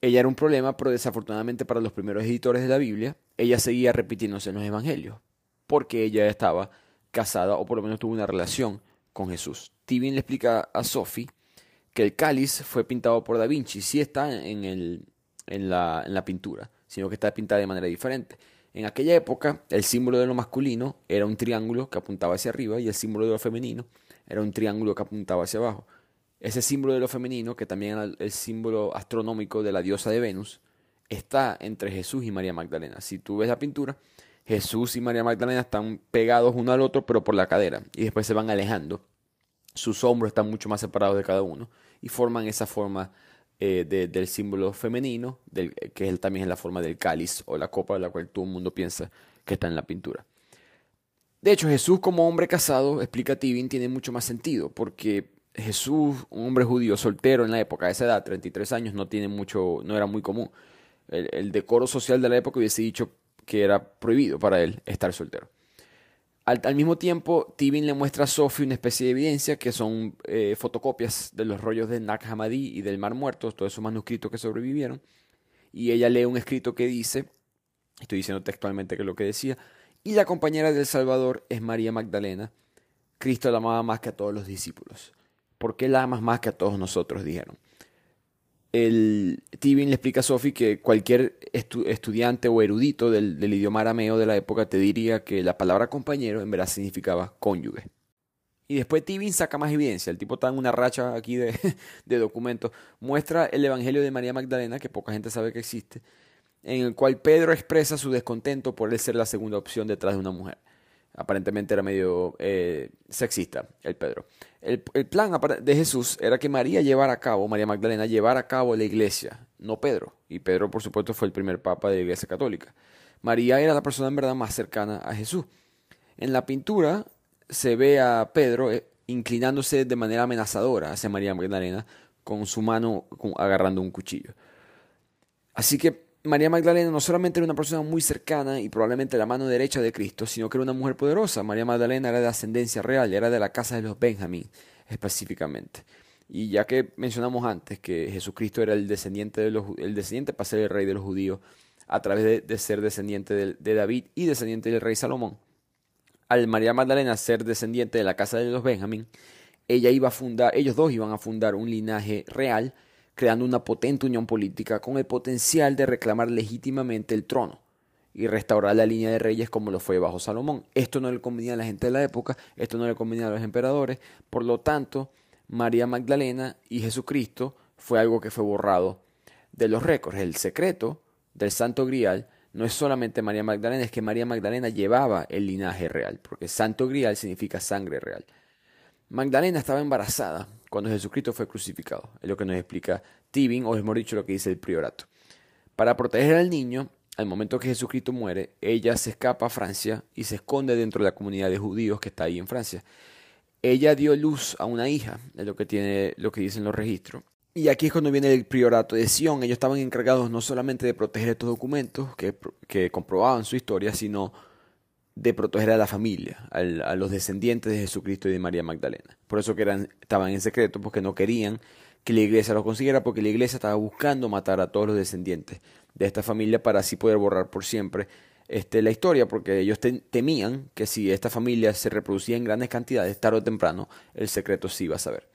Ella era un problema, pero desafortunadamente para los primeros editores de la Biblia, ella seguía repitiéndose en los evangelios, porque ella estaba casada o por lo menos tuvo una relación con Jesús. Tibin le explica a Sophie que el cáliz fue pintado por Da Vinci, sí está en, el, en, la, en la pintura, sino que está pintada de manera diferente. En aquella época, el símbolo de lo masculino era un triángulo que apuntaba hacia arriba y el símbolo de lo femenino era un triángulo que apuntaba hacia abajo. Ese símbolo de lo femenino, que también era el símbolo astronómico de la diosa de Venus, está entre Jesús y María Magdalena. Si tú ves la pintura, Jesús y María Magdalena están pegados uno al otro, pero por la cadera, y después se van alejando. Sus hombros están mucho más separados de cada uno y forman esa forma eh, del símbolo femenino, del, que también es la forma del cáliz o la copa, de la cual todo el mundo piensa que está en la pintura. De hecho, Jesús como hombre casado, explica Tibin, tiene mucho más sentido, porque Jesús, un hombre judío soltero en la época, de esa edad, 33 años, no tiene mucho, no era muy común. El, decoro social de la época hubiese dicho que era prohibido para él estar soltero. Al, mismo tiempo, Tibin le muestra a Sophie una especie de evidencia que son eh, fotocopias de los rollos de Nag Hammadi y del Mar Muerto, todos esos manuscritos que sobrevivieron. Y ella lee un escrito que dice, estoy diciendo textualmente que es lo que decía, y la compañera del Salvador es María Magdalena. Cristo la amaba más que a todos los discípulos. ¿Por qué la amas más que a todos nosotros? Dijeron. El Tibin le explica a Sophie que cualquier estudiante o erudito del, idioma arameo de la época te diría que la palabra compañero en verdad significaba cónyuge. Y después Tibin saca más evidencia. El tipo está en una racha aquí de, [LAUGHS] de documentos. Muestra el Evangelio de María Magdalena, que poca gente sabe que existe en el cual Pedro expresa su descontento por él ser la segunda opción detrás de una mujer. Aparentemente era medio eh, sexista el Pedro. El, plan de Jesús era que María llevara a cabo, María Magdalena llevara a cabo la iglesia, no Pedro. Y Pedro, por supuesto, fue el primer papa de la iglesia católica. María era la persona en verdad más cercana a Jesús. En la pintura se ve a Pedro eh, inclinándose de manera amenazadora hacia María Magdalena con su mano agarrando un cuchillo. Así que María Magdalena no solamente era una persona muy cercana y probablemente la mano derecha de Cristo, sino que era una mujer poderosa. María Magdalena era de ascendencia real, era de la casa de los Benjamín específicamente. Y ya que mencionamos antes que Jesucristo era el descendiente, de los, descendiente para ser el rey de los judíos, a través de, ser descendiente de, David y descendiente del rey Salomón. Al María Magdalena ser descendiente de la casa de los Benjamín, ella iba a fundar, ellos dos iban a fundar un linaje real, creando una potente unión política con el potencial de reclamar legítimamente el trono y restaurar la línea de reyes como lo fue bajo Salomón. Esto no le convenía a la gente de la época, esto no le convenía a los emperadores, por lo tanto, María Magdalena y Jesucristo fue algo que fue borrado de los récords. El secreto del Santo Grial no es solamente María Magdalena, es que María Magdalena llevaba el linaje real, porque Santo Grial significa sangre real. Magdalena estaba embarazada cuando Jesucristo fue crucificado, es lo que nos explica Tibin, o mejor dicho lo que dice el priorato. Para proteger al niño, al momento que Jesucristo muere, ella se escapa a Francia y se esconde dentro de la comunidad de judíos que está ahí en Francia. Ella dio luz a una hija, es lo que tiene lo que dicen los registros. Y aquí es cuando viene el priorato de Sion. Ellos estaban encargados no solamente de proteger estos documentos que, que comprobaban su historia, sino de proteger a la familia, a los descendientes de Jesucristo y de María Magdalena. Por eso que eran, estaban en secreto, porque no querían que la iglesia los consiguiera, porque la iglesia estaba buscando matar a todos los descendientes de esta familia para así poder borrar por siempre este, la historia, porque ellos temían que si esta familia se reproducía en grandes cantidades, tarde o temprano, el secreto sí iba a saber.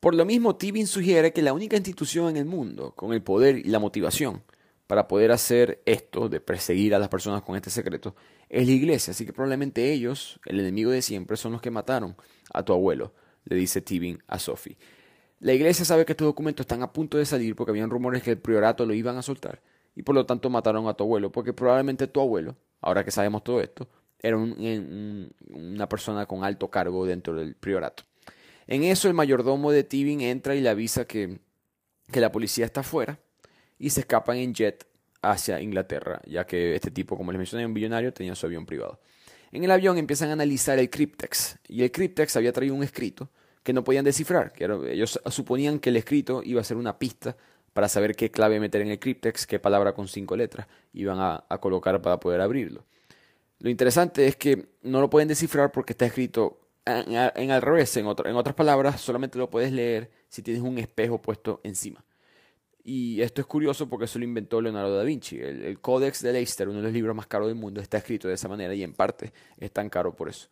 Por lo mismo, Tibin sugiere que la única institución en el mundo con el poder y la motivación para poder hacer esto, de perseguir a las personas con este secreto, es la iglesia. Así que probablemente ellos, el enemigo de siempre, son los que mataron a tu abuelo, le dice Tibin a Sophie. La iglesia sabe que estos documentos están a punto de salir porque habían rumores que el priorato lo iban a soltar y por lo tanto mataron a tu abuelo, porque probablemente tu abuelo, ahora que sabemos todo esto, era una persona con alto cargo dentro del priorato. En eso el mayordomo de Tibin entra y le avisa que, la policía está afuera y se escapan en jet hacia Inglaterra, ya que este tipo, como les mencioné, un billonario, tenía su avión privado. En el avión empiezan a analizar el cryptex y el cryptex había traído un escrito que no podían descifrar, que ellos suponían que el escrito iba a ser una pista para saber qué clave meter en el cryptex, qué palabra con cinco letras iban a, colocar para poder abrirlo. Lo interesante es que no lo pueden descifrar porque está escrito en, al revés, en, en otras palabras, solamente lo puedes leer si tienes un espejo puesto encima. Y esto es curioso porque eso lo inventó Leonardo da Vinci. El, el Codex de Leicester, uno de los libros más caros del mundo, está escrito de esa manera y en parte es tan caro por eso.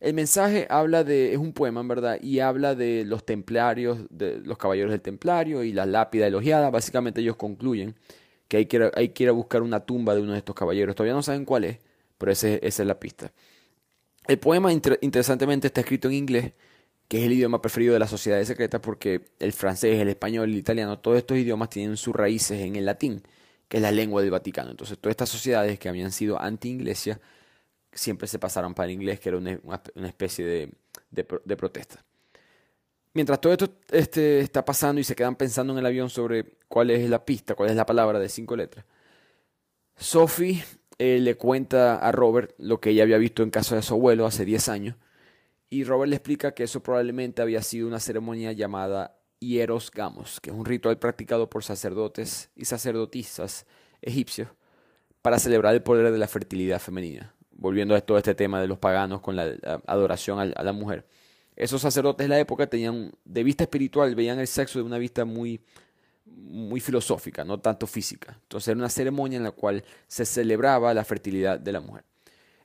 El mensaje habla de, es un poema en verdad, y habla de los templarios, de los caballeros del templario y la lápida elogiada. Básicamente ellos concluyen que hay que, hay que ir a buscar una tumba de uno de estos caballeros. Todavía no saben cuál es, pero ese, esa es la pista. El poema, interesantemente, está escrito en inglés, que es el idioma preferido de las sociedades secretas, porque el francés, el español, el italiano, todos estos idiomas tienen sus raíces en el latín, que es la lengua del Vaticano. Entonces, todas estas sociedades que habían sido anti-iglesia siempre se pasaron para el inglés, que era una, especie de, de, protesta. Mientras todo esto este, está pasando y se quedan pensando en el avión sobre cuál es la pista, cuál es la palabra de cinco letras, Sophie eh, le cuenta a Robert lo que ella había visto en casa de su abuelo hace 10 años, y Robert le explica que eso probablemente había sido una ceremonia llamada Hieros Gamos, que es un ritual practicado por sacerdotes y sacerdotisas egipcios para celebrar el poder de la fertilidad femenina volviendo a todo este tema de los paganos con la, adoración a, la mujer. Esos sacerdotes de la época tenían, de vista espiritual, veían el sexo de una vista muy, muy filosófica, no tanto física. Entonces era una ceremonia en la cual se celebraba la fertilidad de la mujer.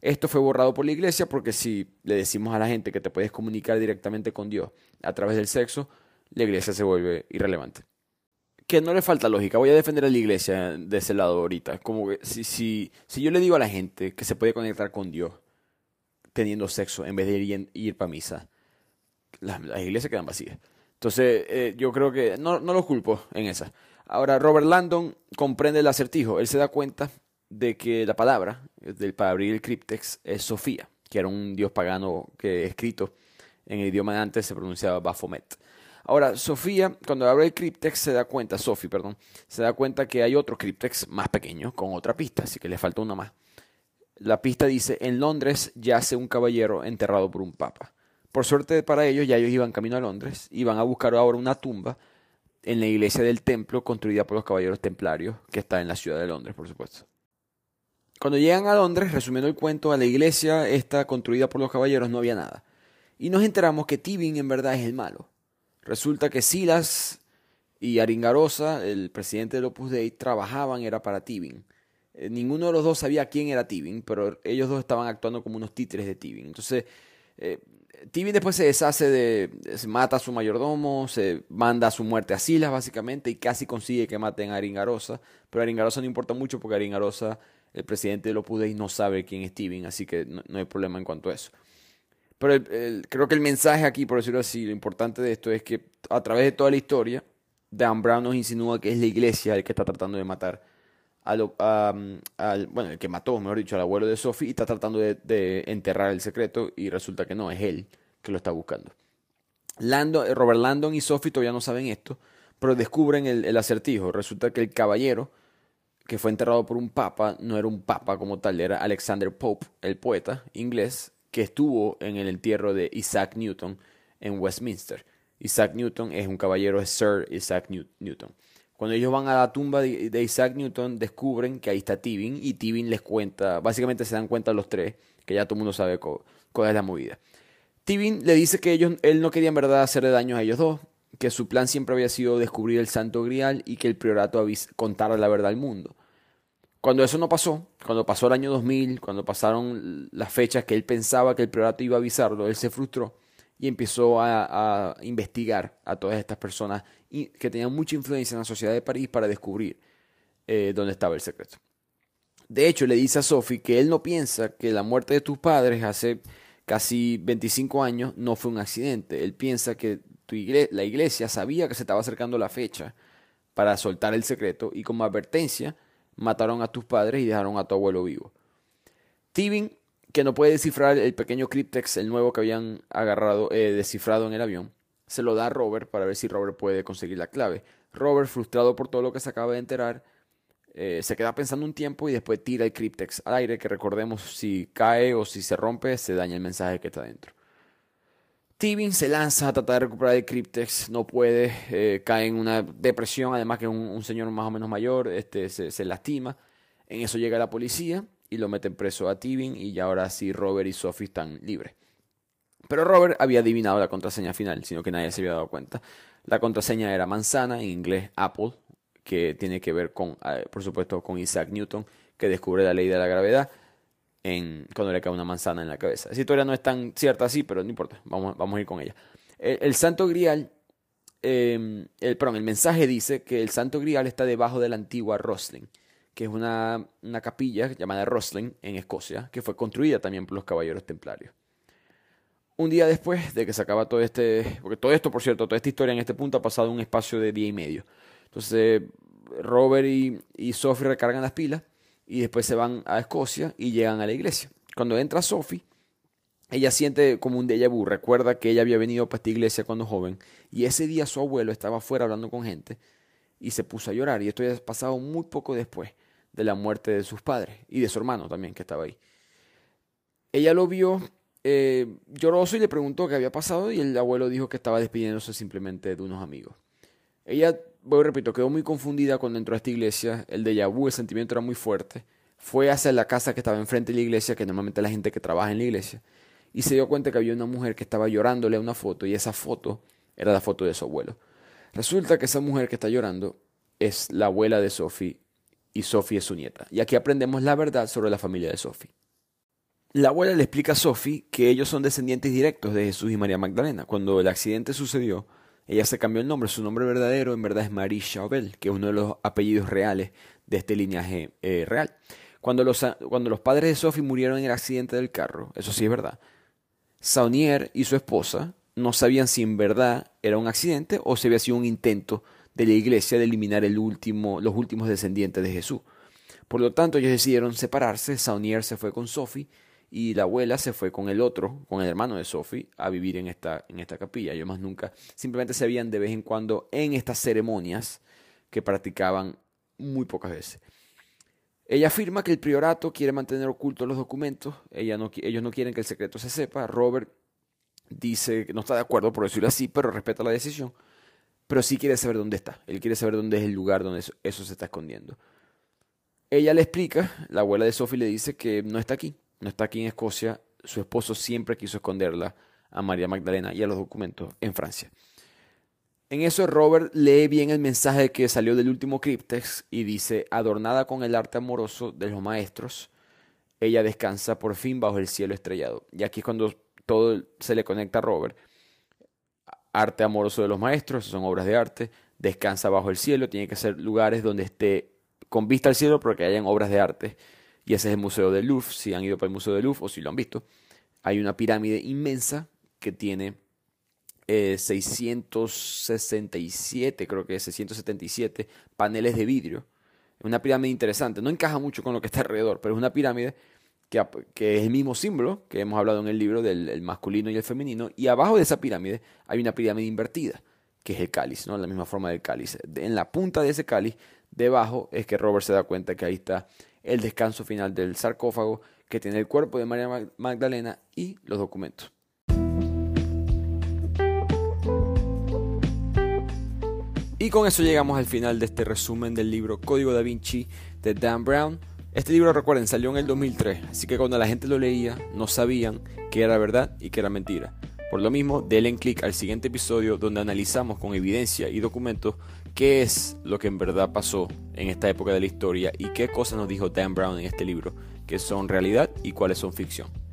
Esto fue borrado por la iglesia porque si le decimos a la gente que te puedes comunicar directamente con Dios a través del sexo, la iglesia se vuelve irrelevante que no le falta lógica. Voy a defender a la iglesia de ese lado ahorita. Como que si, si, si yo le digo a la gente que se puede conectar con Dios teniendo sexo en vez de ir, ir para misa, las, iglesias quedan vacías. Entonces, eh, yo creo que no, no lo culpo en esa. Ahora, Robert Landon comprende el acertijo. Él se da cuenta de que la palabra del, para abrir el cryptex es Sofía, que era un dios pagano que escrito en el idioma de antes se pronunciaba Baphomet. Ahora, Sofía, cuando abre el cryptex, se da cuenta, Sophie, perdón, se da cuenta que hay otro cryptex más pequeño con otra pista, así que le falta una más. La pista dice, en Londres yace un caballero enterrado por un papa. Por suerte para ellos, ya ellos iban camino a Londres, iban a buscar ahora una tumba en la iglesia del templo construida por los caballeros templarios, que está en la ciudad de Londres, por supuesto. Cuando llegan a Londres, resumiendo el cuento, a la iglesia esta construida por los caballeros no había nada. Y nos enteramos que Tibin en verdad es el malo. Resulta que Silas y Aringarosa, el presidente del Opus Dei, trabajaban, era para Tibin. Eh, ninguno de los dos sabía quién era Tibin, pero ellos dos estaban actuando como unos títeres de Tibin. Entonces, eh, Tibin después se deshace de. Se mata a su mayordomo, se manda a su muerte a Silas, básicamente, y casi consigue que maten a Aringarosa. Pero Aringarosa no importa mucho porque Aringarosa, el presidente de los y no sabe quién es Tibin, así que no, hay problema en cuanto a eso. Pero creo que el mensaje aquí, por decirlo así, lo importante de esto es que a través de toda la historia, Dan Brown nos insinúa que es la iglesia el que está tratando de matar al, bueno, el que mató, mejor dicho, al abuelo de Sophie y está tratando de, enterrar el secreto y resulta que no, es él que lo está buscando. Landon, eh, Robert Landon y Sophie todavía no saben esto, pero descubren el, acertijo. Resulta que el caballero que fue enterrado por un papa no era un papa como tal, era Alexander Pope, el poeta inglés, que estuvo en el entierro de Isaac Newton en Westminster. Isaac Newton es un caballero, es Sir Isaac Newton. Cuando ellos van a la tumba de, Isaac Newton, descubren que ahí está Tibin y Tibin les cuenta, básicamente se dan cuenta los tres, que ya todo el mundo sabe cuál es la movida. Tibin le dice que ellos, él no quería en verdad hacerle daño a ellos dos, que su plan siempre había sido descubrir el Santo Grial y que el priorato contara la verdad al mundo. Cuando eso no pasó, cuando pasó el año 2000, cuando pasaron las fechas que él pensaba que el priorato iba a avisarlo, él se frustró y empezó a, investigar a todas estas personas que tenían mucha influencia en la sociedad de París para descubrir eh, dónde estaba el secreto. De hecho, le dice a Sophie que él no piensa que la muerte de tus padres hace casi 25 años no fue un accidente. Él piensa que la iglesia sabía que se estaba acercando la fecha para soltar el secreto y como advertencia mataron a tus padres y dejaron a tu abuelo vivo. Tibin que no puede descifrar el pequeño cryptex, el nuevo que habían agarrado, eh, descifrado en el avión, se lo da a Robert para ver si Robert puede conseguir la clave. Robert, frustrado por todo lo que se acaba de enterar, eh, se queda pensando un tiempo y después tira el cryptex al aire, que recordemos si cae o si se rompe, se daña el mensaje que está dentro. Tibin se lanza a tratar de recuperar el cryptex, no puede, eh, cae en una depresión, además que es un, señor más o menos mayor, este, se, se lastima. En eso llega la policía y lo meten preso a Tibin y ya ahora sí Robert y Sophie están libres. Pero Robert había adivinado la contraseña final, sino que nadie se había dado cuenta. La contraseña era manzana, en inglés Apple, que tiene que ver con, eh, por supuesto, con Isaac Newton, que descubre la ley de la gravedad en, cuando le cae una manzana en la cabeza. Esa historia no es tan cierta así, pero no importa, vamos, vamos a ir con ella. El, Santo Grial, eh, el, perdón, el mensaje dice que el Santo Grial está debajo de la antigua Rosling que es una, capilla llamada Rosling en Escocia, que fue construida también por los caballeros templarios. Un día después de que se acaba todo este, porque todo esto, por cierto, toda esta historia en este punto ha pasado un espacio de día y medio. Entonces, Robert y, y Sophie recargan las pilas y después se van a Escocia y llegan a la iglesia. Cuando entra Sophie, ella siente como un déjà vu, recuerda que ella había venido para esta iglesia cuando joven y ese día su abuelo estaba afuera hablando con gente y se puso a llorar y esto ya ha pasado muy poco después de la muerte de sus padres y de su hermano también que estaba ahí. Ella lo vio eh, lloroso y le preguntó qué había pasado y el abuelo dijo que estaba despidiéndose simplemente de unos amigos. Ella, voy repito, quedó muy confundida cuando entró a esta iglesia, el de vu, el sentimiento era muy fuerte, fue hacia la casa que estaba enfrente de la iglesia, que normalmente la gente que trabaja en la iglesia, y se dio cuenta que había una mujer que estaba llorándole a una foto y esa foto era la foto de su abuelo. Resulta que esa mujer que está llorando es la abuela de Sophie y Sophie es su nieta. Y aquí aprendemos la verdad sobre la familia de Sophie. La abuela le explica a Sophie que ellos son descendientes directos de Jesús y María Magdalena. Cuando el accidente sucedió, ella se cambió el nombre. Su nombre verdadero en verdad es Marie Chauvel, que es uno de los apellidos reales de este linaje eh, real. Cuando los, cuando los padres de Sophie murieron en el accidente del carro, eso sí es verdad, Saunier y su esposa no sabían si en verdad era un accidente o si había sido un intento de la iglesia de eliminar el último, los últimos descendientes de Jesús. Por lo tanto, ellos decidieron separarse. Saunier se fue con Sophie y la abuela se fue con el otro, con el hermano de Sophie, a vivir en esta, en esta capilla. Ellos más nunca, simplemente se veían de vez en cuando en estas ceremonias que practicaban muy pocas veces. Ella afirma que el priorato quiere mantener ocultos los documentos, ellos no quieren que el secreto se sepa. Robert dice que no está de acuerdo, por decirlo así, pero respeta la decisión pero sí quiere saber dónde está. Él quiere saber dónde es el lugar donde eso, se está escondiendo. Ella le explica, la abuela de Sophie le dice que no está aquí, no está aquí en Escocia. Su esposo siempre quiso esconderla a María Magdalena y a los documentos en Francia. En eso Robert lee bien el mensaje que salió del último cryptex y dice, adornada con el arte amoroso de los maestros, ella descansa por fin bajo el cielo estrellado. Y aquí es cuando todo se le conecta a Robert. Arte amoroso de los maestros, son obras de arte, descansa bajo el cielo, tiene que ser lugares donde esté con vista al cielo porque hayan obras de arte. Y ese es el Museo del Louvre, si han ido para el Museo del Louvre o si lo han visto. Hay una pirámide inmensa que tiene 667, eh, creo que 677 paneles de vidrio. Es una pirámide interesante. No encaja mucho con lo que está alrededor, pero es una pirámide que, que es el mismo símbolo que hemos hablado en el libro del masculino y el femenino. Y abajo de esa pirámide hay una pirámide invertida, que es el cáliz, ¿no? la misma forma del cáliz. En la punta de ese cáliz, debajo, es que Robert se da cuenta que ahí está el descanso final del sarcófago que tiene el cuerpo de María Magdalena y los documentos. Y con eso llegamos al final de este resumen del libro Código da Vinci de Dan Brown. Este libro, recuerden, salió en el 2003, así que cuando la gente lo leía no sabían que era verdad y que era mentira. Por lo mismo, denle clic al siguiente episodio donde analizamos con evidencia y documentos qué es lo que en verdad pasó en esta época de la historia y qué cosas nos dijo Dan Brown en este libro, que son realidad y cuáles son ficción.